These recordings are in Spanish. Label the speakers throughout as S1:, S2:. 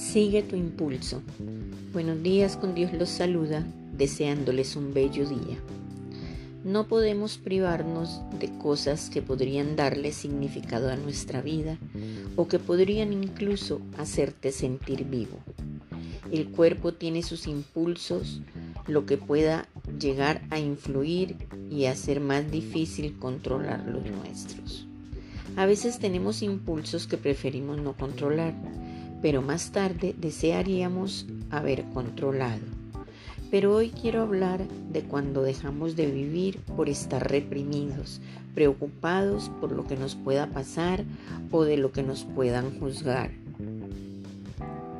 S1: Sigue tu impulso. Buenos días, con Dios los saluda, deseándoles un bello día. No podemos privarnos de cosas que podrían darle significado a nuestra vida o que podrían incluso hacerte sentir vivo. El cuerpo tiene sus impulsos, lo que pueda llegar a influir y hacer más difícil controlar los nuestros. A veces tenemos impulsos que preferimos no controlar pero más tarde desearíamos haber controlado. Pero hoy quiero hablar de cuando dejamos de vivir por estar reprimidos, preocupados por lo que nos pueda pasar o de lo que nos puedan juzgar.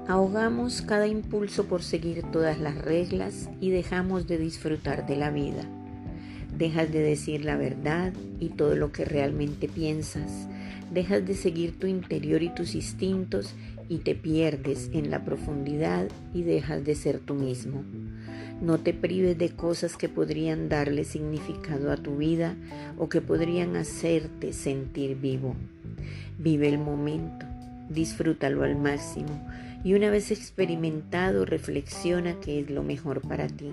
S1: Ahogamos cada impulso por seguir todas las reglas y dejamos de disfrutar de la vida. Dejas de decir la verdad y todo lo que realmente piensas. Dejas de seguir tu interior y tus instintos y te pierdes en la profundidad y dejas de ser tú mismo. No te prives de cosas que podrían darle significado a tu vida o que podrían hacerte sentir vivo. Vive el momento, disfrútalo al máximo y una vez experimentado reflexiona qué es lo mejor para ti.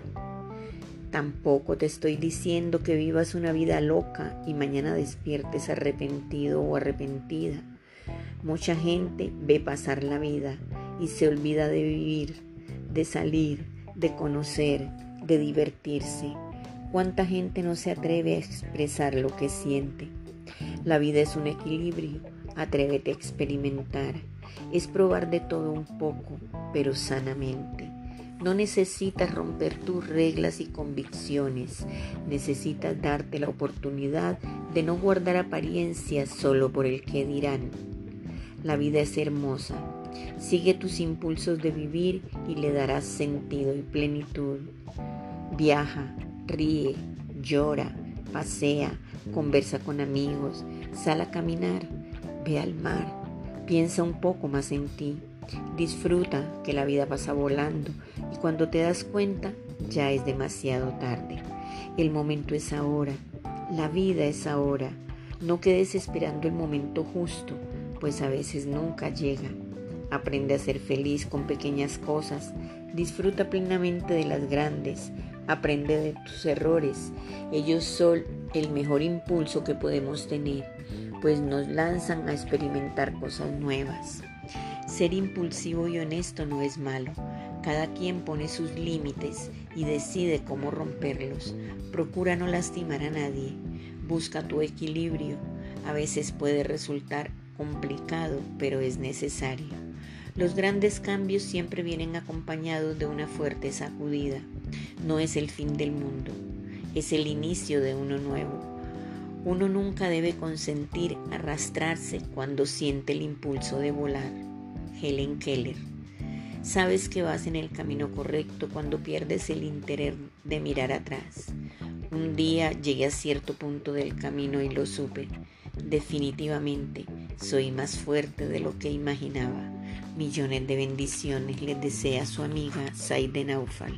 S1: Tampoco te estoy diciendo que vivas una vida loca y mañana despiertes arrepentido o arrepentida Mucha gente ve pasar la vida y se olvida de vivir, de salir, de conocer, de divertirse. ¿Cuánta gente no se atreve a expresar lo que siente? La vida es un equilibrio, atrévete a experimentar. Es probar de todo un poco, pero sanamente. No necesitas romper tus reglas y convicciones, necesitas darte la oportunidad de no guardar apariencias solo por el que dirán. La vida es hermosa. Sigue tus impulsos de vivir y le darás sentido y plenitud. Viaja, ríe, llora, pasea, conversa con amigos, sal a caminar, ve al mar, piensa un poco más en ti, disfruta que la vida pasa volando y cuando te das cuenta ya es demasiado tarde. El momento es ahora, la vida es ahora. No quedes esperando el momento justo pues a veces nunca llega. Aprende a ser feliz con pequeñas cosas, disfruta plenamente de las grandes, aprende de tus errores. Ellos son el mejor impulso que podemos tener, pues nos lanzan a experimentar cosas nuevas. Ser impulsivo y honesto no es malo. Cada quien pone sus límites y decide cómo romperlos. Procura no lastimar a nadie. Busca tu equilibrio. A veces puede resultar complicado, pero es necesario. Los grandes cambios siempre vienen acompañados de una fuerte sacudida. No es el fin del mundo, es el inicio de uno nuevo. Uno nunca debe consentir arrastrarse cuando siente el impulso de volar. Helen Keller. Sabes que vas en el camino correcto cuando pierdes el interés de mirar atrás. Un día llegué a cierto punto del camino y lo supe. Definitivamente soy más fuerte de lo que imaginaba. Millones de bendiciones les desea su amiga Saide Naufal.